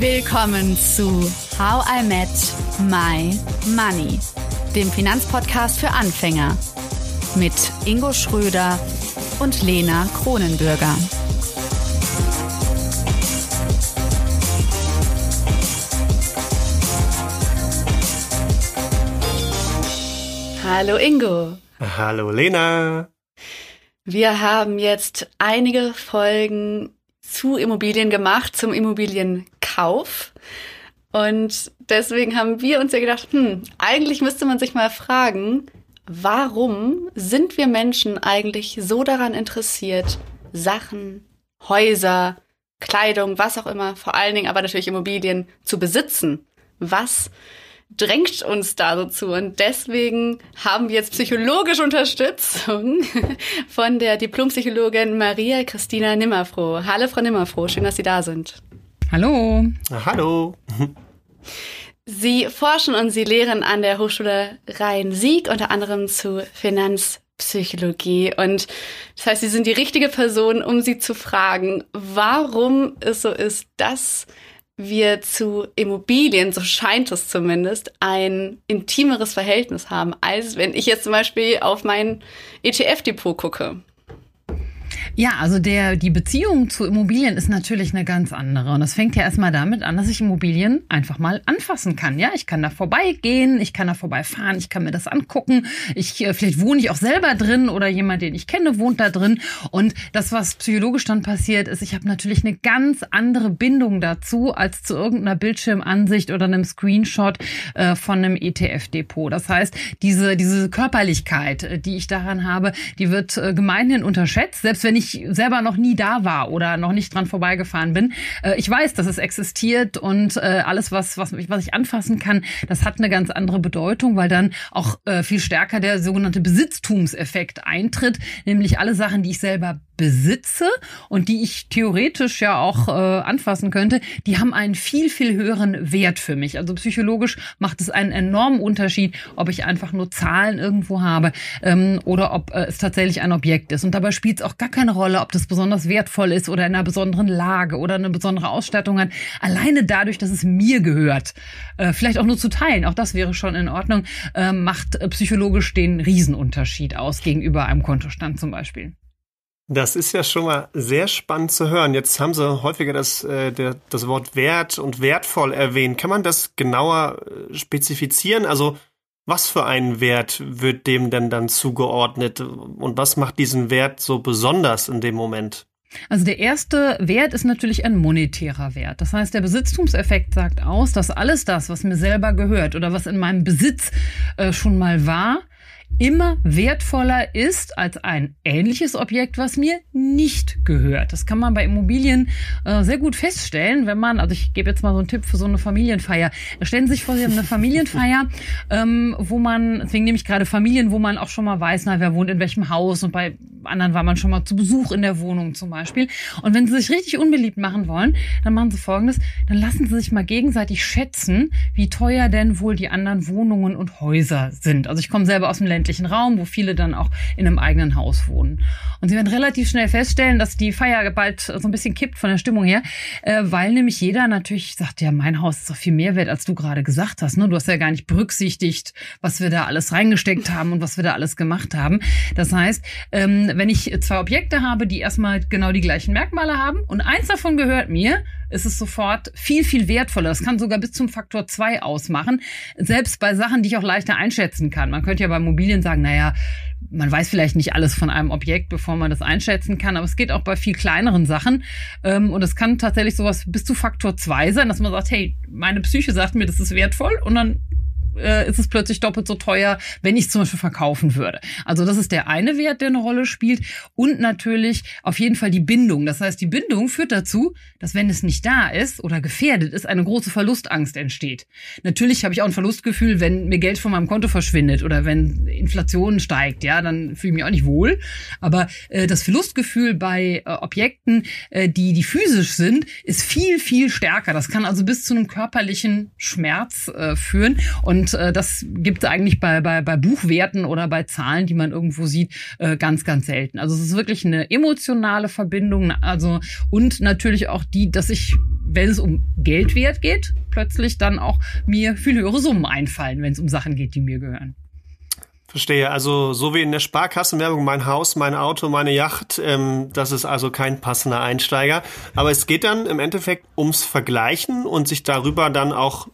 Willkommen zu How I Met My Money, dem Finanzpodcast für Anfänger mit Ingo Schröder und Lena Kronenbürger. Hallo Ingo. Hallo Lena. Wir haben jetzt einige Folgen zu Immobilien gemacht, zum Immobilienkauf. Und deswegen haben wir uns ja gedacht, hm, eigentlich müsste man sich mal fragen, warum sind wir Menschen eigentlich so daran interessiert, Sachen, Häuser, Kleidung, was auch immer, vor allen Dingen aber natürlich Immobilien zu besitzen? Was drängt uns da so zu. Und deswegen haben wir jetzt psychologische Unterstützung von der Diplompsychologin Maria Christina Nimmerfroh. Hallo, Frau Nimmerfroh, schön, dass Sie da sind. Hallo. Hallo. Sie forschen und Sie lehren an der Hochschule Rhein-Sieg, unter anderem zu Finanzpsychologie. Und das heißt, Sie sind die richtige Person, um Sie zu fragen, warum es so ist, dass wir zu Immobilien, so scheint es zumindest, ein intimeres Verhältnis haben, als wenn ich jetzt zum Beispiel auf mein ETF-Depot gucke. Ja, also der, die Beziehung zu Immobilien ist natürlich eine ganz andere. Und das fängt ja erstmal damit an, dass ich Immobilien einfach mal anfassen kann. Ja, ich kann da vorbeigehen, ich kann da vorbeifahren, ich kann mir das angucken. Ich, äh, vielleicht wohne ich auch selber drin oder jemand, den ich kenne, wohnt da drin. Und das, was psychologisch dann passiert, ist, ich habe natürlich eine ganz andere Bindung dazu als zu irgendeiner Bildschirmansicht oder einem Screenshot äh, von einem ETF-Depot. Das heißt, diese, diese Körperlichkeit, äh, die ich daran habe, die wird gemeinhin unterschätzt. Selbst wenn ich ich selber noch nie da war oder noch nicht dran vorbeigefahren bin. Äh, ich weiß, dass es existiert und äh, alles, was, was, was ich anfassen kann, das hat eine ganz andere Bedeutung, weil dann auch äh, viel stärker der sogenannte Besitztumseffekt eintritt, nämlich alle Sachen, die ich selber besitze und die ich theoretisch ja auch äh, anfassen könnte, die haben einen viel, viel höheren Wert für mich. Also psychologisch macht es einen enormen Unterschied, ob ich einfach nur Zahlen irgendwo habe ähm, oder ob äh, es tatsächlich ein Objekt ist. Und dabei spielt es auch gar keine Rolle, ob das besonders wertvoll ist oder in einer besonderen Lage oder eine besondere Ausstattung hat. Alleine dadurch, dass es mir gehört, äh, vielleicht auch nur zu teilen, auch das wäre schon in Ordnung, äh, macht äh, psychologisch den Riesenunterschied aus gegenüber einem Kontostand zum Beispiel. Das ist ja schon mal sehr spannend zu hören. Jetzt haben Sie häufiger das, äh, der, das Wort wert und wertvoll erwähnt. Kann man das genauer äh, spezifizieren? Also was für einen Wert wird dem denn dann zugeordnet und was macht diesen Wert so besonders in dem Moment? Also der erste Wert ist natürlich ein monetärer Wert. Das heißt, der Besitztumseffekt sagt aus, dass alles das, was mir selber gehört oder was in meinem Besitz äh, schon mal war, immer wertvoller ist als ein ähnliches Objekt, was mir nicht gehört. Das kann man bei Immobilien äh, sehr gut feststellen, wenn man, also ich gebe jetzt mal so einen Tipp für so eine Familienfeier. Stellen Sie sich vor, Sie haben eine Familienfeier, ähm, wo man, deswegen nehme ich gerade Familien, wo man auch schon mal weiß, na, wer wohnt in welchem Haus und bei anderen war man schon mal zu Besuch in der Wohnung zum Beispiel. Und wenn Sie sich richtig unbeliebt machen wollen, dann machen Sie Folgendes, dann lassen Sie sich mal gegenseitig schätzen, wie teuer denn wohl die anderen Wohnungen und Häuser sind. Also ich komme selber aus dem ländlichen Raum, wo viele dann auch in einem eigenen Haus wohnen. Und sie werden relativ schnell feststellen, dass die Feier bald so ein bisschen kippt von der Stimmung her, äh, weil nämlich jeder natürlich sagt, ja, mein Haus ist doch viel mehr wert, als du gerade gesagt hast. Ne? Du hast ja gar nicht berücksichtigt, was wir da alles reingesteckt haben und was wir da alles gemacht haben. Das heißt, ähm, wenn ich zwei Objekte habe, die erstmal genau die gleichen Merkmale haben und eins davon gehört mir, ist es sofort viel, viel wertvoller. Das kann sogar bis zum Faktor zwei ausmachen. Selbst bei Sachen, die ich auch leichter einschätzen kann. Man könnte ja bei Immobilien sagen, naja, man weiß vielleicht nicht alles von einem Objekt, bevor man das einschätzen kann, aber es geht auch bei viel kleineren Sachen. Ähm, und es kann tatsächlich sowas bis zu Faktor zwei sein, dass man sagt, hey, meine Psyche sagt mir, das ist wertvoll und dann äh, ist es plötzlich doppelt so teuer, wenn ich zum Beispiel verkaufen würde. Also das ist der eine Wert, der eine Rolle spielt. Und natürlich auf jeden Fall die Bindung. Das heißt, die Bindung führt dazu, dass wenn es nicht da ist oder gefährdet ist, eine große Verlustangst entsteht. Natürlich habe ich auch ein Verlustgefühl, wenn mir Geld von meinem Konto verschwindet oder wenn Inflation steigt, ja, dann fühle ich mich auch nicht wohl. Aber äh, das Verlustgefühl bei äh, Objekten, äh, die, die physisch sind, ist viel, viel stärker. Das kann also bis zu einem körperlichen Schmerz äh, führen. Und Und äh, das gibt es eigentlich bei, bei, bei Buchwerten oder bei Zahlen, die man irgendwo sieht, äh, ganz, ganz selten. Also es ist wirklich eine emotionale Verbindung. Also und natürlich auch die, dass ich, wenn es um Geldwert geht, plötzlich dann auch mir viel höhere Summen einfallen, wenn es um Sachen geht, die mir gehören. Verstehe. Also so wie in der Sparkassenwerbung, mein Haus, mein Auto, meine Yacht, ähm, das ist also kein passender Einsteiger. Aber es geht dann im Endeffekt ums Vergleichen und sich darüber dann auch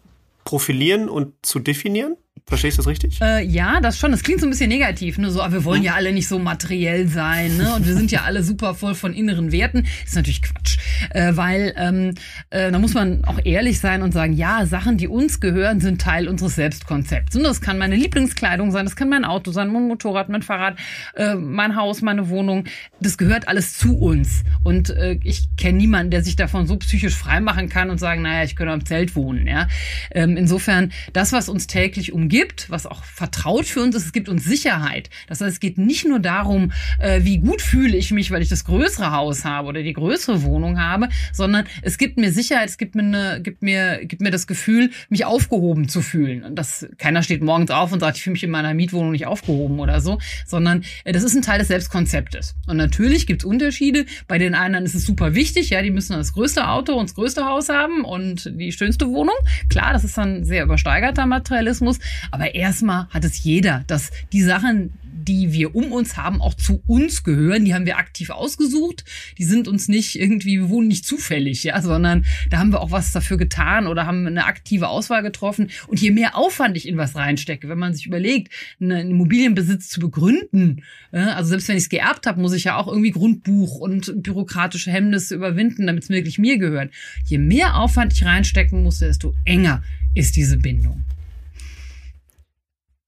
profilieren und zu definieren? Verstehst du das richtig? Äh, ja, das schon. Das klingt so ein bisschen negativ. Ne? So, aber wir wollen ja alle nicht so materiell sein. Ne? Und wir sind ja alle super voll von inneren Werten. ist natürlich Quatsch. Äh, weil ähm, äh, da muss man auch ehrlich sein und sagen, ja, Sachen, die uns gehören, sind Teil unseres Selbstkonzepts. Und das kann meine Lieblingskleidung sein, das kann mein Auto sein, mein Motorrad, mein Fahrrad, äh, mein Haus, meine Wohnung. Das gehört alles zu uns. Und äh, ich kenne niemanden, der sich davon so psychisch freimachen kann und sagen, naja, ich könnte am Zelt wohnen. Ja? Ähm, insofern, das, was uns täglich umgeht, gibt, was auch vertraut für uns ist, es gibt uns Sicherheit. Das heißt, es geht nicht nur darum, äh, wie gut fühle ich mich, weil ich das größere Haus habe oder die größere Wohnung habe, sondern es gibt mir Sicherheit, es gibt mir, eine, gibt mir, gibt mir das Gefühl, mich aufgehoben zu fühlen. Und das, keiner steht morgens auf und sagt, ich fühle mich in meiner Mietwohnung nicht aufgehoben oder so, sondern äh, das ist ein Teil des Selbstkonzeptes. Und natürlich gibt es Unterschiede. Bei den einen ist es super wichtig, ja, die müssen das größte Auto und das größte Haus haben und die schönste Wohnung. Klar, das ist dann sehr übersteigerter Materialismus. Aber erstmal hat es jeder, dass die Sachen, die wir um uns haben, auch zu uns gehören. Die haben wir aktiv ausgesucht. Die sind uns nicht irgendwie, wir wohnen nicht zufällig, ja, sondern da haben wir auch was dafür getan oder haben eine aktive Auswahl getroffen. Und je mehr Aufwand ich in was reinstecke, wenn man sich überlegt, einen Immobilienbesitz zu begründen, also selbst wenn ich es geerbt habe, muss ich ja auch irgendwie Grundbuch und bürokratische Hemmnisse überwinden, damit es wirklich mir gehört. Je mehr Aufwand ich reinstecken muss, desto enger ist diese Bindung.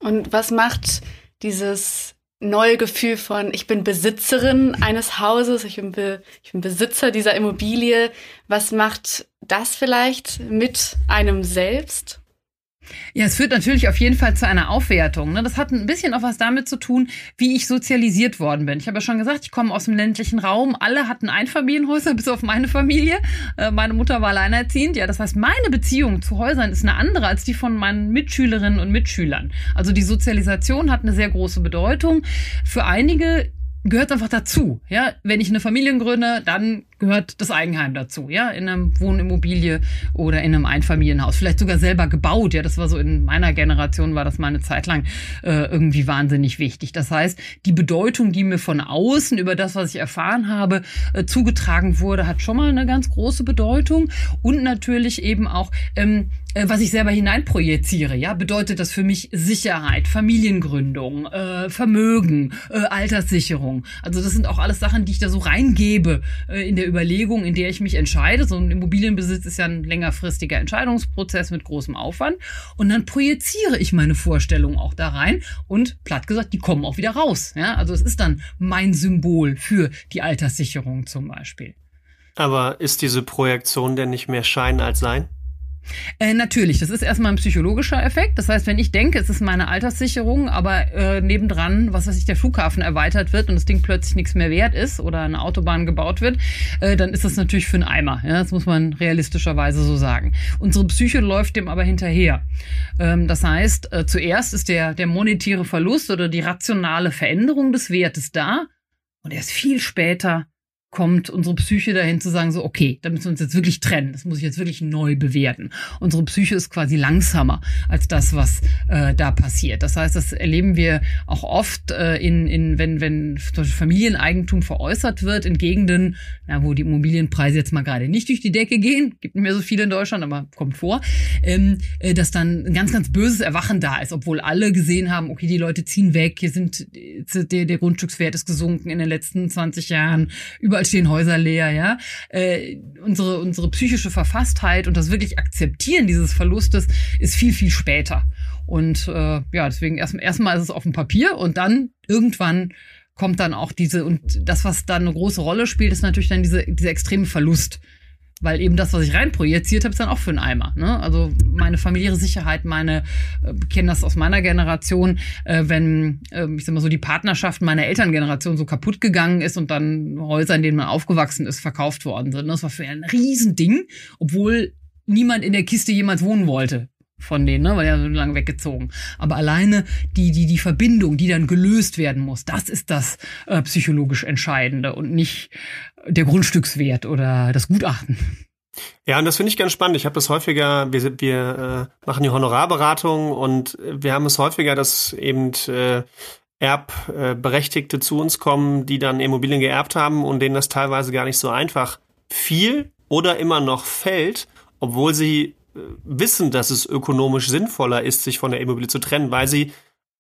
Und was macht dieses neue Gefühl von, ich bin Besitzerin eines Hauses, ich bin, Be ich bin Besitzer dieser Immobilie, was macht das vielleicht mit einem selbst? Ja, es führt natürlich auf jeden Fall zu einer Aufwertung. Ne? Das hat ein bisschen auch was damit zu tun, wie ich sozialisiert worden bin. Ich habe ja schon gesagt, ich komme aus dem ländlichen Raum. Alle hatten Einfamilienhäuser, bis auf meine Familie. Äh, meine Mutter war alleinerziehend. Ja, das heißt, meine Beziehung zu Häusern ist eine andere als die von meinen Mitschülerinnen und Mitschülern. Also die Sozialisation hat eine sehr große Bedeutung. Für einige gehört einfach dazu. Ja, wenn ich eine Familie gründe, dann gehört das Eigenheim dazu, ja, in einem Wohnimmobilie oder in einem Einfamilienhaus, vielleicht sogar selber gebaut, ja, das war so in meiner Generation war das mal eine Zeit lang äh, irgendwie wahnsinnig wichtig. Das heißt, die Bedeutung, die mir von außen über das, was ich erfahren habe, äh, zugetragen wurde, hat schon mal eine ganz große Bedeutung. Und natürlich eben auch ähm, äh, was ich selber hineinprojiziere, ja, bedeutet das für mich Sicherheit, Familiengründung, äh, Vermögen, äh, Alterssicherung. Also das sind auch alles Sachen, die ich da so reingebe äh, in der Überlegung, in der ich mich entscheide. So ein Immobilienbesitz ist ja ein längerfristiger Entscheidungsprozess mit großem Aufwand. Und dann projiziere ich meine Vorstellungen auch da rein und platt gesagt, die kommen auch wieder raus. Ja, also es ist dann mein Symbol für die Alterssicherung zum Beispiel. Aber ist diese Projektion denn nicht mehr Schein als Sein? Äh, natürlich, das ist erstmal ein psychologischer Effekt. Das heißt, wenn ich denke, es ist meine Alterssicherung, aber äh, nebendran, was weiß ich, der Flughafen erweitert wird und das Ding plötzlich nichts mehr wert ist oder eine Autobahn gebaut wird, äh, dann ist das natürlich für einen Eimer. Ja? Das muss man realistischerweise so sagen. Unsere Psyche läuft dem aber hinterher. Ähm, das heißt, äh, zuerst ist der, der monetäre Verlust oder die rationale Veränderung des Wertes da und erst viel später kommt unsere Psyche dahin zu sagen, so, okay, da müssen wir uns jetzt wirklich trennen. Das muss ich jetzt wirklich neu bewerten. Unsere Psyche ist quasi langsamer als das, was äh, da passiert. Das heißt, das erleben wir auch oft, äh, in, in, wenn, wenn Familieneigentum veräußert wird, in Gegenden, na, wo die Immobilienpreise jetzt mal gerade nicht durch die Decke gehen, gibt nicht mehr so viele in Deutschland, aber kommt vor, ähm, äh, dass dann ein ganz, ganz böses Erwachen da ist, obwohl alle gesehen haben, okay, die Leute ziehen weg, hier sind, der, der Grundstückswert ist gesunken in den letzten 20 Jahren, über überall stehen Häuser leer, ja. Äh, unsere, unsere psychische Verfasstheit und das wirklich Akzeptieren dieses Verlustes ist viel, viel später. Und äh, ja, deswegen erstmal erstmal ist es auf dem Papier und dann irgendwann kommt dann auch diese, und das, was dann eine große Rolle spielt, ist natürlich dann diese, dieser extreme Verlust weil eben das, was ich reinprojiziert habe, ist dann auch für einen Eimer. Ne? Also meine familiäre Sicherheit, meine, äh, kenne das aus meiner Generation, äh, wenn, äh, ich sag mal so, die Partnerschaft meiner Elterngeneration so kaputt gegangen ist und dann Häuser, in denen man aufgewachsen ist, verkauft worden sind. Das war für ein Riesending, obwohl niemand in der Kiste jemals wohnen wollte. Von denen, ne, weil ja so lange weggezogen. Aber alleine die, die, die Verbindung, die dann gelöst werden muss, das ist das äh, psychologisch Entscheidende und nicht der Grundstückswert oder das Gutachten. Ja, und das finde ich ganz spannend. Ich habe das häufiger, wir, wir äh, machen die Honorarberatung und wir haben es häufiger, dass eben äh, Erbberechtigte zu uns kommen, die dann Immobilien geerbt haben und denen das teilweise gar nicht so einfach fiel oder immer noch fällt, obwohl sie wissen, dass es ökonomisch sinnvoller ist, sich von der Immobilie zu trennen, weil sie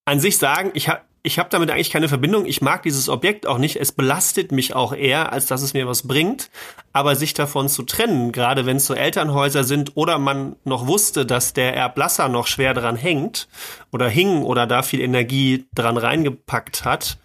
an sich sagen, ich habe ich hab damit eigentlich keine Verbindung, ich mag dieses Objekt auch nicht, es belastet mich auch eher, als dass es mir was bringt, aber sich davon zu trennen, gerade wenn es so Elternhäuser sind oder man noch wusste, dass der Erblasser noch schwer dran hängt oder hing oder da viel Energie dran reingepackt hat,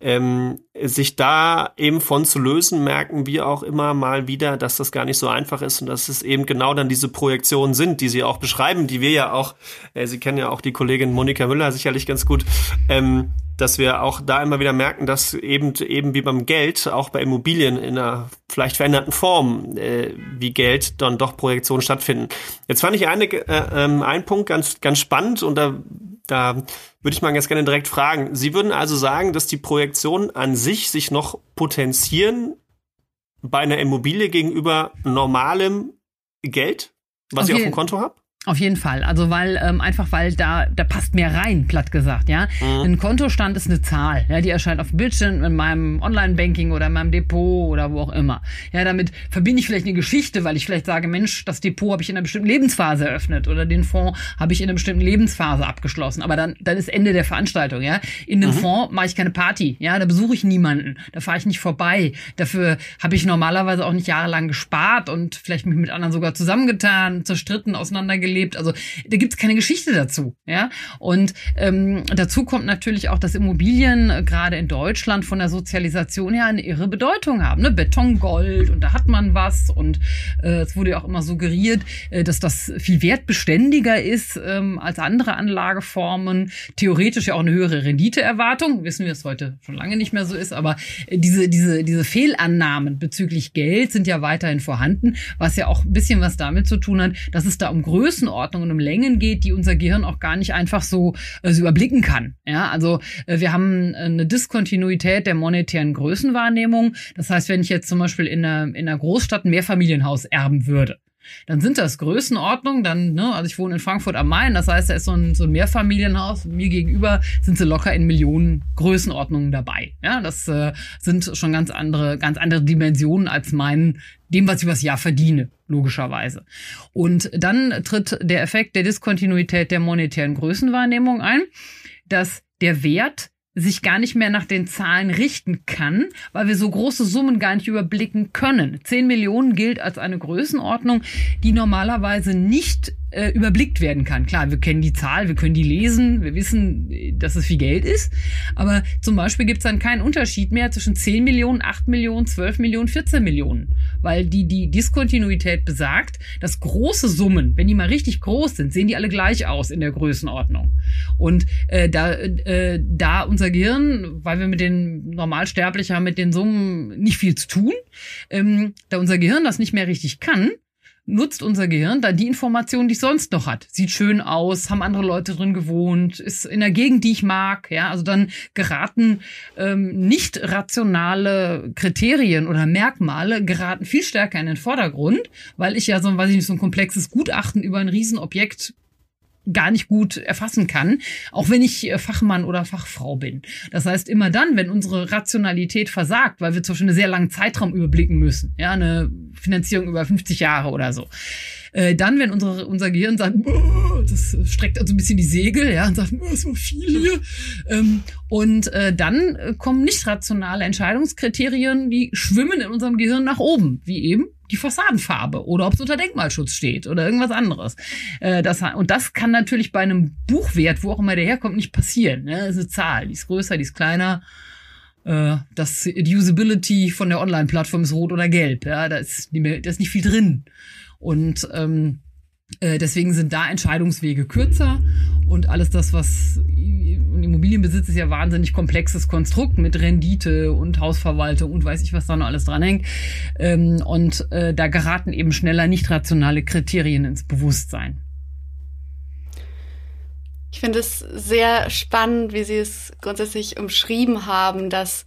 ähm, sich da eben von zu lösen, merken wir auch immer mal wieder, dass das gar nicht so einfach ist und dass es eben genau dann diese Projektionen sind, die Sie auch beschreiben, die wir ja auch, äh, Sie kennen ja auch die Kollegin Monika Müller sicherlich ganz gut, ähm, dass wir auch da immer wieder merken, dass eben eben wie beim Geld, auch bei Immobilien in einer vielleicht veränderten Form äh, wie Geld dann doch Projektionen stattfinden. Jetzt fand ich eine, äh, äh, einen Punkt ganz ganz spannend und da da würde ich mal ganz gerne direkt fragen. Sie würden also sagen, dass die Projektionen an sich sich noch potenzieren bei einer Immobilie gegenüber normalem Geld, was okay. ich auf dem Konto habe? Auf jeden Fall. Also weil ähm, einfach weil da da passt mehr rein, platt gesagt, ja. Mhm. Ein Kontostand ist eine Zahl, ja, die erscheint auf dem Bildschirm in meinem Online-Banking oder in meinem Depot oder wo auch immer. Ja, damit verbinde ich vielleicht eine Geschichte, weil ich vielleicht sage, Mensch, das Depot habe ich in einer bestimmten Lebensphase eröffnet oder den Fonds habe ich in einer bestimmten Lebensphase abgeschlossen. Aber dann dann ist Ende der Veranstaltung, ja. In einem mhm. Fonds mache ich keine Party, ja, da besuche ich niemanden, da fahre ich nicht vorbei. Dafür habe ich normalerweise auch nicht jahrelang gespart und vielleicht mich mit anderen sogar zusammengetan, zerstritten, auseinandergelebt gelebt. Also da gibt es keine Geschichte dazu. Ja? Und ähm, dazu kommt natürlich auch, dass Immobilien äh, gerade in Deutschland von der Sozialisation her eine irre Bedeutung haben. Ne? Betongold und da hat man was und äh, es wurde ja auch immer suggeriert, äh, dass das viel wertbeständiger ist ähm, als andere Anlageformen. Theoretisch ja auch eine höhere Renditeerwartung. Wissen wir, es heute schon lange nicht mehr so ist, aber äh, diese, diese, diese Fehlannahmen bezüglich Geld sind ja weiterhin vorhanden, was ja auch ein bisschen was damit zu tun hat, dass es da um Größen Größenordnungen, um Längen geht, die unser Gehirn auch gar nicht einfach so, äh, überblicken kann. Ja, also äh, wir haben eine Diskontinuität der monetären Größenwahrnehmung. Das heißt, wenn ich jetzt zum Beispiel in einer, in einer Großstadt ein Mehrfamilienhaus erben würde, dann sind das Größenordnungen, dann, ne, also ich wohne in Frankfurt am Main, das heißt, da ist so ein, so ein Mehrfamilienhaus, mir gegenüber sind sie locker in Millionen Größenordnungen dabei. Ja, das äh, sind schon ganz andere, ganz andere Dimensionen als mein, dem, was ich übers Jahr verdiene, logischerweise. Und dann tritt der Effekt der Diskontinuität der monetären Größenwahrnehmung ein, dass der Wert sich gar nicht mehr nach den Zahlen richten kann, weil wir so große Summen gar nicht überblicken können. Zehn Millionen gilt als eine Größenordnung, die normalerweise nicht äh, überblickt werden kann. Klar, wir kennen die Zahl, wir können die lesen, wir wissen, dass es viel Geld ist, aber zum Beispiel gibt es dann keinen Unterschied mehr zwischen 10 Millionen, 8 Millionen, 12 Millionen, 14 Millionen, weil die, die Diskontinuität besagt, dass große Summen, wenn die mal richtig groß sind, sehen die alle gleich aus in der Größenordnung. Und äh, da, äh, da unser Gehirn, weil wir mit den Normalsterblichen haben mit den Summen nicht viel zu tun, ähm, da unser Gehirn das nicht mehr richtig kann, nutzt unser Gehirn dann die Informationen, die es sonst noch hat. Sieht schön aus, haben andere Leute drin gewohnt, ist in der Gegend, die ich mag. Ja, also dann geraten ähm, nicht rationale Kriterien oder Merkmale geraten viel stärker in den Vordergrund, weil ich ja so, weiß ich nicht, so ein komplexes Gutachten über ein Riesenobjekt gar nicht gut erfassen kann, auch wenn ich äh, Fachmann oder Fachfrau bin. Das heißt, immer dann, wenn unsere Rationalität versagt, weil wir zum Beispiel einen sehr langen Zeitraum überblicken müssen, ja, eine Finanzierung über 50 Jahre oder so, äh, dann, wenn unsere, unser Gehirn sagt, das streckt also ein bisschen die Segel, ja, und sagt, ist so viel hier. Ähm, und äh, dann kommen nicht rationale Entscheidungskriterien, die schwimmen in unserem Gehirn nach oben, wie eben die Fassadenfarbe oder ob es unter Denkmalschutz steht oder irgendwas anderes. Äh, das, und das kann natürlich bei einem Buchwert, wo auch immer der herkommt, nicht passieren. Ne? Das ist eine Zahl, die ist größer, die ist kleiner. Äh, das die Usability von der Online-Plattform ist rot oder gelb. Ja, da ist, nicht mehr, da ist nicht viel drin. Und ähm, äh, deswegen sind da Entscheidungswege kürzer und alles das, was Immobilienbesitz ist ja wahnsinnig komplexes Konstrukt mit Rendite und Hausverwaltung und weiß ich, was da noch alles dranhängt. Ähm, und äh, da geraten eben schneller nicht rationale Kriterien ins Bewusstsein. Ich finde es sehr spannend, wie Sie es grundsätzlich umschrieben haben, dass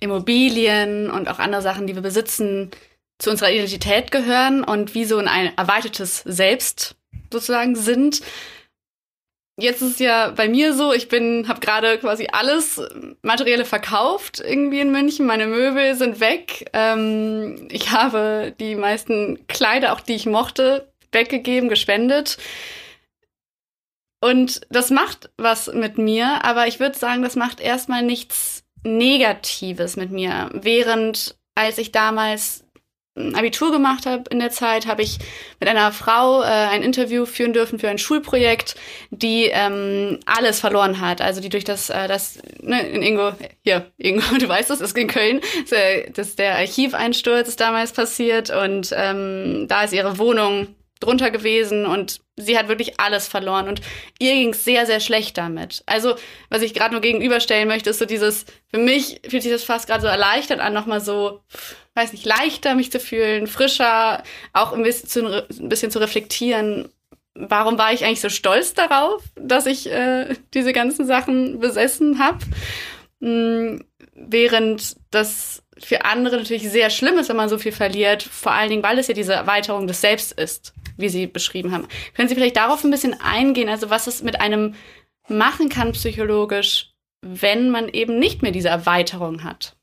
Immobilien und auch andere Sachen, die wir besitzen, zu unserer Identität gehören und wie so ein erweitertes Selbst sozusagen sind. Jetzt ist es ja bei mir so, ich bin, habe gerade quasi alles Materielle verkauft irgendwie in München. Meine Möbel sind weg. Ähm, ich habe die meisten Kleider, auch die ich mochte, weggegeben, gespendet. Und das macht was mit mir, aber ich würde sagen, das macht erstmal nichts Negatives mit mir. Während als ich damals Abitur gemacht habe in der Zeit, habe ich mit einer Frau äh, ein Interview führen dürfen für ein Schulprojekt, die ähm, alles verloren hat. Also die durch das, äh, das ne, in Ingo, hier, Ingo, du weißt das, ist in Köln, das, der Archiveinsturz ist damals passiert und ähm, da ist ihre Wohnung drunter gewesen und sie hat wirklich alles verloren und ihr ging es sehr, sehr schlecht damit. Also, was ich gerade nur gegenüberstellen möchte, ist so dieses, für mich fühlt sich das fast gerade so erleichtert an, nochmal so, weiß nicht, leichter mich zu fühlen, frischer, auch ein bisschen zu, ein bisschen zu reflektieren. Warum war ich eigentlich so stolz darauf, dass ich äh, diese ganzen Sachen besessen habe? Hm, während das für andere natürlich sehr schlimm ist, wenn man so viel verliert, vor allen Dingen, weil es ja diese Erweiterung des Selbst ist wie Sie beschrieben haben. Können Sie vielleicht darauf ein bisschen eingehen, also was es mit einem machen kann psychologisch, wenn man eben nicht mehr diese Erweiterung hat?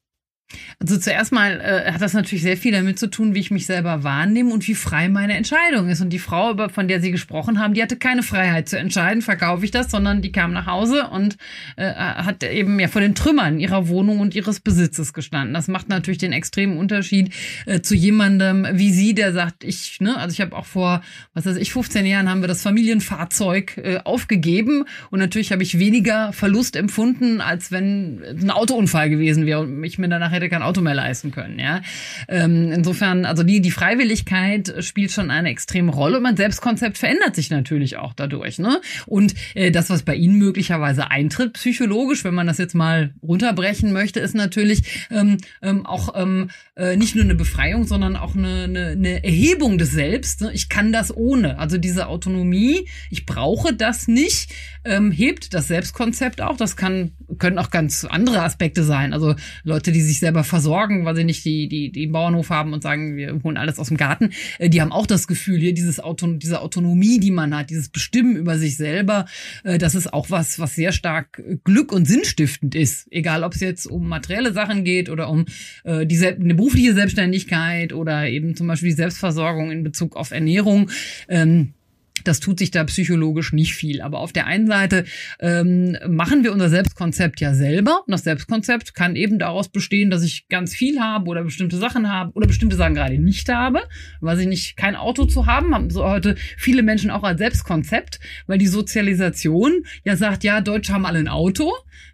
Also zuerst mal äh, hat das natürlich sehr viel damit zu tun, wie ich mich selber wahrnehme und wie frei meine Entscheidung ist. Und die Frau, von der Sie gesprochen haben, die hatte keine Freiheit zu entscheiden, verkaufe ich das, sondern die kam nach Hause und äh, hat eben ja vor den Trümmern ihrer Wohnung und ihres Besitzes gestanden. Das macht natürlich den extremen Unterschied äh, zu jemandem wie Sie, der sagt, ich, ne, also ich habe auch vor, was weiß ich, 15 Jahren haben wir das Familienfahrzeug äh, aufgegeben und natürlich habe ich weniger Verlust empfunden, als wenn ein Autounfall gewesen wäre und ich mir danach hätte kein Auto mehr leisten können. Ja, ähm, insofern, also die die Freiwilligkeit spielt schon eine extreme Rolle und mein Selbstkonzept verändert sich natürlich auch dadurch. Ne? Und äh, das, was bei Ihnen möglicherweise eintritt, psychologisch, wenn man das jetzt mal runterbrechen möchte, ist natürlich ähm, ähm, auch ähm, äh, nicht nur eine Befreiung, sondern auch eine, eine, eine Erhebung des Selbst. Ne? Ich kann das ohne, also diese Autonomie. Ich brauche das nicht. Ähm, hebt das Selbstkonzept auch. Das kann können auch ganz andere Aspekte sein. Also Leute, die sich selber selber versorgen, weil sie nicht die, die, die Bauernhof haben und sagen, wir holen alles aus dem Garten. Äh, die haben auch das Gefühl, hier dieses Auto, diese Autonomie, die man hat, dieses Bestimmen über sich selber, äh, das ist auch was, was sehr stark Glück und sinnstiftend ist. Egal, ob es jetzt um materielle Sachen geht oder um äh, die, eine berufliche Selbstständigkeit oder eben zum Beispiel die Selbstversorgung in Bezug auf Ernährung. Ähm, das tut sich da psychologisch nicht viel. Aber auf der einen Seite ähm, machen wir unser Selbstkonzept ja selber. Und das Selbstkonzept kann eben daraus bestehen, dass ich ganz viel habe oder bestimmte Sachen habe oder bestimmte Sachen gerade nicht habe, weil sie nicht kein Auto zu haben, haben so heute viele Menschen auch als Selbstkonzept, weil die Sozialisation ja sagt, ja, Deutsche haben alle ein Auto.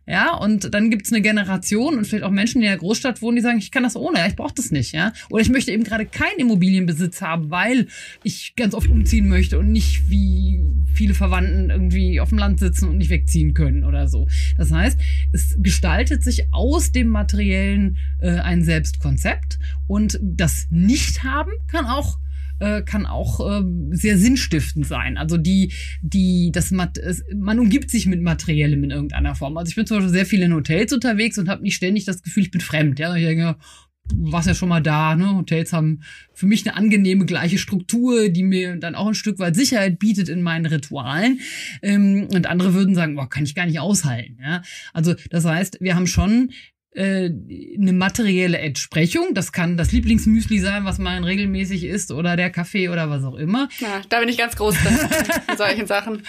Ja, und dann gibt's eine Generation und vielleicht auch Menschen, die in der Großstadt wohnen, die sagen, ich kann das ohne, ich brauche das nicht, ja. Oder ich möchte eben gerade keinen Immobilienbesitz haben, weil ich ganz oft umziehen möchte und nicht wie viele Verwandten irgendwie auf dem Land sitzen und nicht wegziehen können oder so. Das heißt, es gestaltet sich aus dem Materiellen äh, ein Selbstkonzept und das Nicht-Haben kann auch äh, kann auch äh, sehr sinnstiftend sein. Also die, die, das man umgibt sich mit Materiellem in irgendeiner Form. Also ich bin zum Beispiel sehr viel in Hotels unterwegs und habe nicht ständig das Gefühl, ich bin fremd. Ja, ich denke, warst ja schon mal da, ne? Hotels haben für mich eine angenehme gleiche Struktur, die mir dann auch ein Stück weit Sicherheit bietet in meinen Ritualen. Ähm, und andere würden sagen, boah, kann ich gar nicht aushalten. Ja? Also das heißt, wir haben schon äh, eine materielle Entsprechung. Das kann das Lieblingsmüsli sein, was man regelmäßig isst oder der Kaffee oder was auch immer. Ja, da bin ich ganz groß drin in solchen Sachen.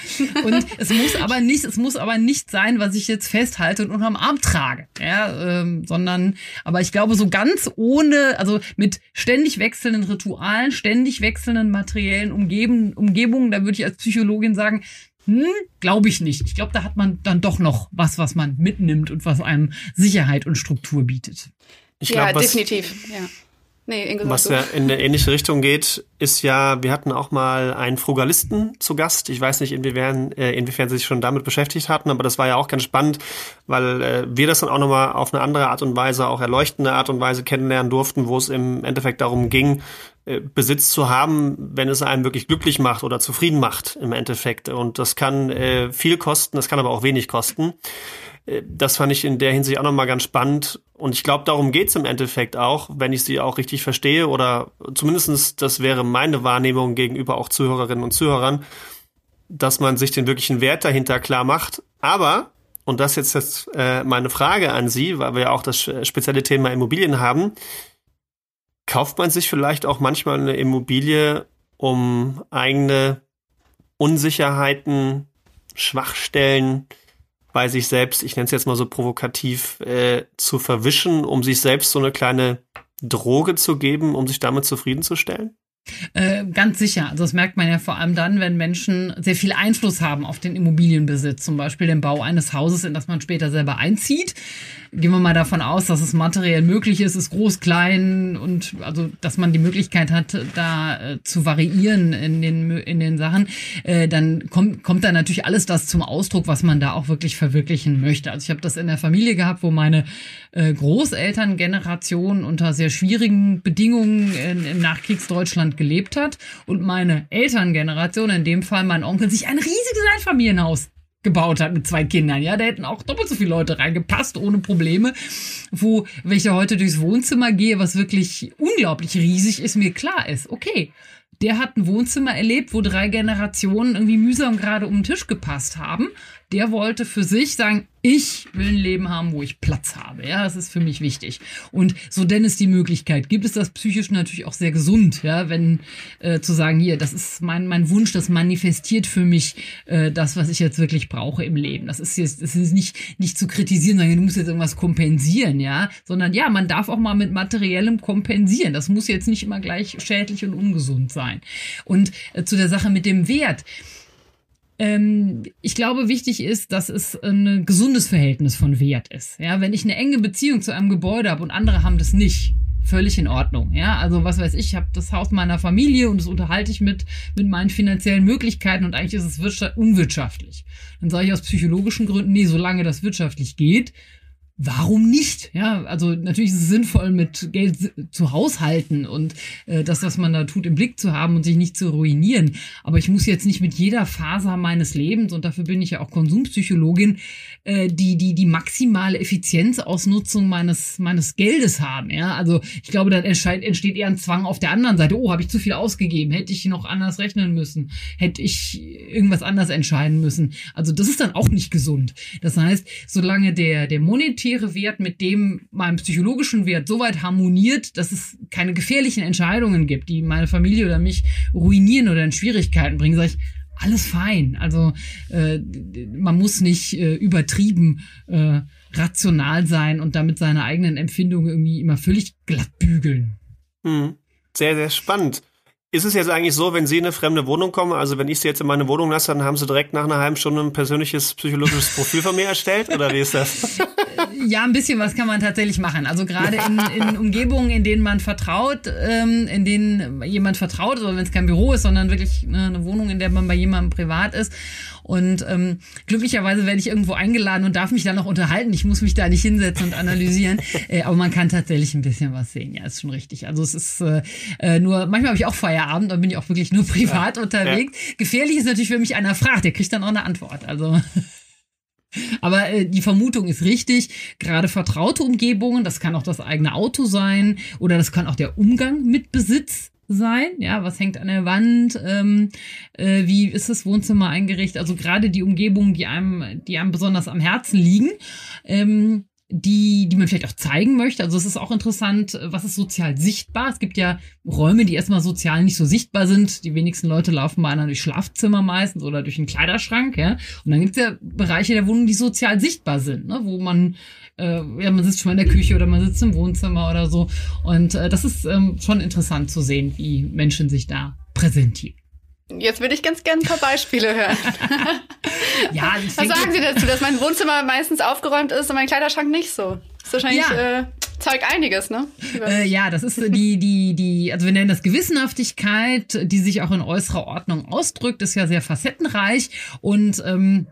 Und es muss aber nicht, es muss aber nicht sein, was ich jetzt festhalte und unterm Arm trage, ja, ähm, sondern, aber ich glaube so ganz ohne, also mit ständig wechselnden Ritualen, ständig wechselnden materiellen Umgeben, Umgebungen, da würde ich als Psychologin sagen, hm, glaube ich nicht. Ich glaube, da hat man dann doch noch was, was man mitnimmt und was einem Sicherheit und Struktur bietet. Ich glaub, ja, was, definitiv. Ja. Nee, Inge, was ja in eine ähnliche Richtung geht, ist ja, wir hatten auch mal einen Frugalisten zu Gast. Ich weiß nicht, inwiefern, äh, inwiefern sie sich schon damit beschäftigt hatten, aber das war ja auch ganz spannend, weil äh, wir das dann auch nochmal auf eine andere Art und Weise, auch erleuchtende Art und Weise kennenlernen durften, wo es im Endeffekt darum ging, äh, Besitz zu haben, wenn es einem wirklich glücklich macht oder zufrieden macht im Endeffekt. Und das kann äh, viel kosten, das kann aber auch wenig kosten. Äh, das fand ich in der Hinsicht auch nochmal ganz spannend. Und ich glaube, darum geht's im Endeffekt auch, wenn ich sie auch richtig verstehe oder zumindestens das wäre meine Wahrnehmung gegenüber auch Zuhörerinnen und Zuhörern, dass man sich den wirklichen Wert dahinter klar macht. Aber, und das jetzt, jetzt äh, meine Frage an Sie, weil wir ja auch das spezielle Thema Immobilien haben, kauft man sich vielleicht auch manchmal eine Immobilie, um eigene Unsicherheiten, Schwachstellen bei sich selbst, ich nenne es jetzt mal so provokativ, äh, zu verwischen, um sich selbst so eine kleine Droge zu geben, um sich damit zufriedenzustellen? Äh, ganz sicher. Also das merkt man ja vor allem dann, wenn Menschen sehr viel Einfluss haben auf den Immobilienbesitz, zum Beispiel den Bau eines Hauses, in das man später selber einzieht. Gehen wir mal davon aus, dass es materiell möglich ist, ist groß, klein und also, dass man die Möglichkeit hat, da äh, zu variieren in den in den Sachen, äh, dann kommt kommt da natürlich alles das zum Ausdruck, was man da auch wirklich verwirklichen möchte. Also ich habe das in der Familie gehabt, wo meine äh, Großelterngeneration unter sehr schwierigen Bedingungen in, im Nachkriegsdeutschland gelebt hat und meine Elterngeneration, in dem Fall mein Onkel, sich ein riesiges Einfamilienhaus gebaut hat mit zwei Kindern, ja, da hätten auch doppelt so viele Leute reingepasst ohne Probleme, wo, wenn ich heute durchs Wohnzimmer gehe, was wirklich unglaublich riesig ist, mir klar ist, okay, der hat ein Wohnzimmer erlebt, wo drei Generationen irgendwie mühsam gerade um den Tisch gepasst haben. Der wollte für sich sagen, ich will ein Leben haben, wo ich Platz habe. Ja, das ist für mich wichtig. Und so denn es die Möglichkeit gibt, ist das psychisch natürlich auch sehr gesund, ja, wenn äh, zu sagen, hier, das ist mein, mein Wunsch, das manifestiert für mich äh, das, was ich jetzt wirklich brauche im Leben. Das ist jetzt, das ist nicht, nicht zu kritisieren, sagen, du musst jetzt irgendwas kompensieren, ja, sondern ja, man darf auch mal mit materiellem kompensieren. Das muss jetzt nicht immer gleich schädlich und ungesund sein. Und äh, zu der Sache mit dem Wert ich glaube, wichtig ist, dass es ein gesundes Verhältnis von Wert ist. Ja, wenn ich eine enge Beziehung zu einem Gebäude habe und andere haben das nicht, völlig in Ordnung. Ja, also was weiß ich, ich habe das Haus meiner Familie und das unterhalte ich mit mit meinen finanziellen Möglichkeiten und eigentlich ist es unwirtschaftlich. Dann sage ich aus psychologischen Gründen, nee, solange das wirtschaftlich geht, warum nicht? Ja, also natürlich ist es sinnvoll, mit Geld zu haushalten und äh, das, was man da tut, im Blick zu haben und sich nicht zu ruinieren. Aber ich muss jetzt nicht mit jeder Faser meines Lebens, und dafür bin ich ja auch Konsumpsychologin, äh, die, die, die maximale Effizienzausnutzung meines, meines Geldes haben. Ja, also ich glaube, dann entsteht eher ein Zwang auf der anderen Seite. Oh, habe ich zu viel ausgegeben? Hätte ich noch anders rechnen müssen? Hätte ich irgendwas anders entscheiden müssen? Also das ist dann auch nicht gesund. Das heißt, solange der, der monetäre monetäre Wert mit dem meinem psychologischen Wert so weit harmoniert, dass es keine gefährlichen Entscheidungen gibt, die meine Familie oder mich ruinieren oder in Schwierigkeiten bringen, sage ich, alles fein. Also äh, man muss nicht äh, übertrieben äh, rational sein und damit seine eigenen Empfindungen irgendwie immer völlig glatt bügeln. Hm. Sehr, sehr spannend. Ist es jetzt eigentlich so, wenn Sie in eine fremde Wohnung kommen, also wenn ich Sie jetzt in meine Wohnung lasse, dann haben Sie direkt nach einer halben Stunde ein persönliches psychologisches Profil von mir erstellt? Oder wie ist das? Ja, ein bisschen was kann man tatsächlich machen. Also gerade in, in Umgebungen, in denen man vertraut, ähm, in denen jemand vertraut, oder wenn es kein Büro ist, sondern wirklich eine, eine Wohnung, in der man bei jemandem privat ist und ähm, glücklicherweise werde ich irgendwo eingeladen und darf mich dann noch unterhalten. Ich muss mich da nicht hinsetzen und analysieren. äh, aber man kann tatsächlich ein bisschen was sehen. Ja, ist schon richtig. Also es ist äh, äh nur, manchmal habe ich auch Feierabend, dann bin ich auch wirklich nur privat ja, unterwegs. Ja. Gefährlich ist natürlich, wenn mich einer fragt, der kriegt dann auch eine Antwort. Also. Aber äh, die Vermutung ist richtig. Gerade vertraute Umgebungen, das kann auch das eigene Auto sein oder das kann auch der Umgang mit Besitz sein? Ja, was hängt an der Wand? Ähm, äh, wie ist das Wohnzimmer eingerichtet? Also gerade die Umgebungen, die einem, die einem besonders am Herzen liegen. Ähm, die, die man vielleicht auch zeigen möchte. Also es ist auch interessant, was ist sozial sichtbar. Es gibt ja Räume, die erstmal sozial nicht so sichtbar sind. Die wenigsten Leute laufen bei einer durch Schlafzimmer meistens oder durch einen Kleiderschrank, ja. Und dann gibt es ja Bereiche der Wohnung, die sozial sichtbar sind, ne? wo man äh, ja, man sitzt schon mal in der Küche oder man sitzt im Wohnzimmer oder so. Und äh, das ist ähm, schon interessant zu sehen, wie Menschen sich da präsentieren. Jetzt würde ich ganz gerne ein paar Beispiele hören. ja, Was sagen Sie dazu, dass mein Wohnzimmer meistens aufgeräumt ist und mein Kleiderschrank nicht so? Das ist wahrscheinlich ja. äh, zeigt einiges, ne? Äh, ja, das ist die die die also wir nennen das Gewissenhaftigkeit, die sich auch in äußerer Ordnung ausdrückt, ist ja sehr facettenreich und ähm,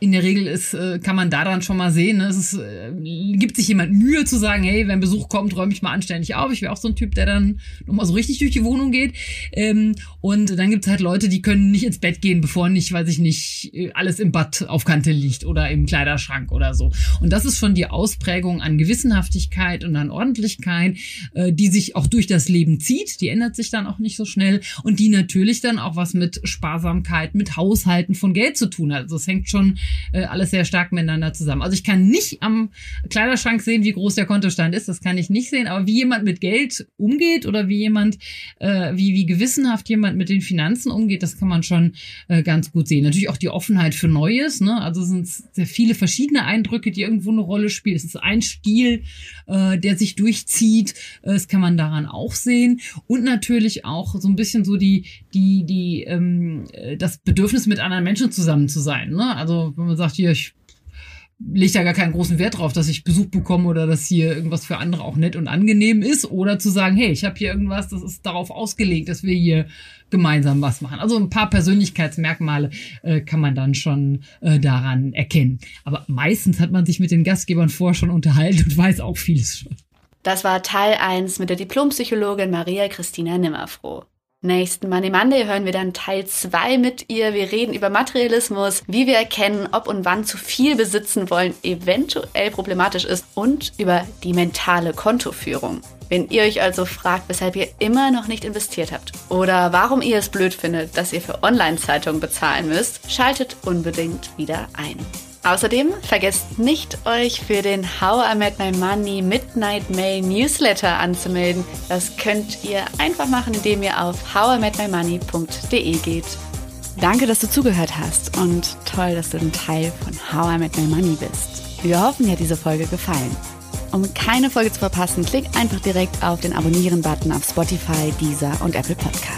in der Regel ist, äh, kann man daran schon mal sehen, ne? es ist, äh, gibt sich jemand Mühe zu sagen, hey, wenn Besuch kommt, räume ich mal anständig auf. Ich wäre auch so ein Typ, der dann nochmal so richtig durch die Wohnung geht. Ähm, und dann gibt's halt Leute, die können nicht ins Bett gehen, bevor nicht, weiß ich nicht, alles im Bad auf Kante liegt oder im Kleiderschrank oder so. Und das ist schon die Ausprägung an Gewissenhaftigkeit und an Ordentlichkeit, äh, die sich auch durch das Leben zieht. Die ändert sich dann auch nicht so schnell und die natürlich dann auch was mit Sparsamkeit, mit Haushalten von Geld zu tun hat. Also es hängt schon äh, alles sehr stark miteinander zusammen. Also ich kann nicht am Kleiderschrank sehen, wie groß der Kontostand ist. Das kann ich nicht sehen. Aber wie jemand mit Geld umgeht oder wie jemand, äh, wie, wie gewissenhaft jemand mit den Finanzen umgeht, das kann man schon äh, ganz gut sehen. Natürlich auch die Offenheit für Neues. Ne? Also sind sehr viele verschiedene Eindrücke, die irgendwo eine Rolle spielen. Es ist ein Stil, äh, der sich durchzieht. Äh, das kann man daran auch sehen. Und natürlich auch so ein bisschen so die, die, die, ähm, äh, das Bedürfnis mit anderen Menschen zusammen zu sein. Ne? Also wenn man sagt, hier, ich lege da gar keinen großen Wert drauf, dass ich Besuch bekomme oder dass hier irgendwas für andere auch nett und angenehm ist oder zu sagen, hey, ich habe hier irgendwas, das ist darauf ausgelegt, dass wir hier gemeinsam was machen. Also ein paar Persönlichkeitsmerkmale äh, kann man dann schon äh, daran erkennen. Aber meistens hat man sich mit den Gastgebern vorher schon unterhalten und weiß auch vieles schon. Das war Teil 1 mit der Diplompsychologin Maria Christina Nimmerfroh. Nächsten Money Monday hören wir dann Teil 2 mit ihr. Wir reden über Materialismus, wie wir erkennen, ob und wann zu viel besitzen wollen eventuell problematisch ist und über die mentale Kontoführung. Wenn ihr euch also fragt, weshalb ihr immer noch nicht investiert habt oder warum ihr es blöd findet, dass ihr für Online-Zeitungen bezahlen müsst, schaltet unbedingt wieder ein. Außerdem vergesst nicht, euch für den How I Met My Money Midnight Mail Newsletter anzumelden. Das könnt ihr einfach machen, indem ihr auf howimetmymoney.de geht. Danke, dass du zugehört hast und toll, dass du ein Teil von How I Met My Money bist. Wir hoffen, dir hat diese Folge gefallen. Um keine Folge zu verpassen, klick einfach direkt auf den Abonnieren-Button auf Spotify, Deezer und Apple Podcasts.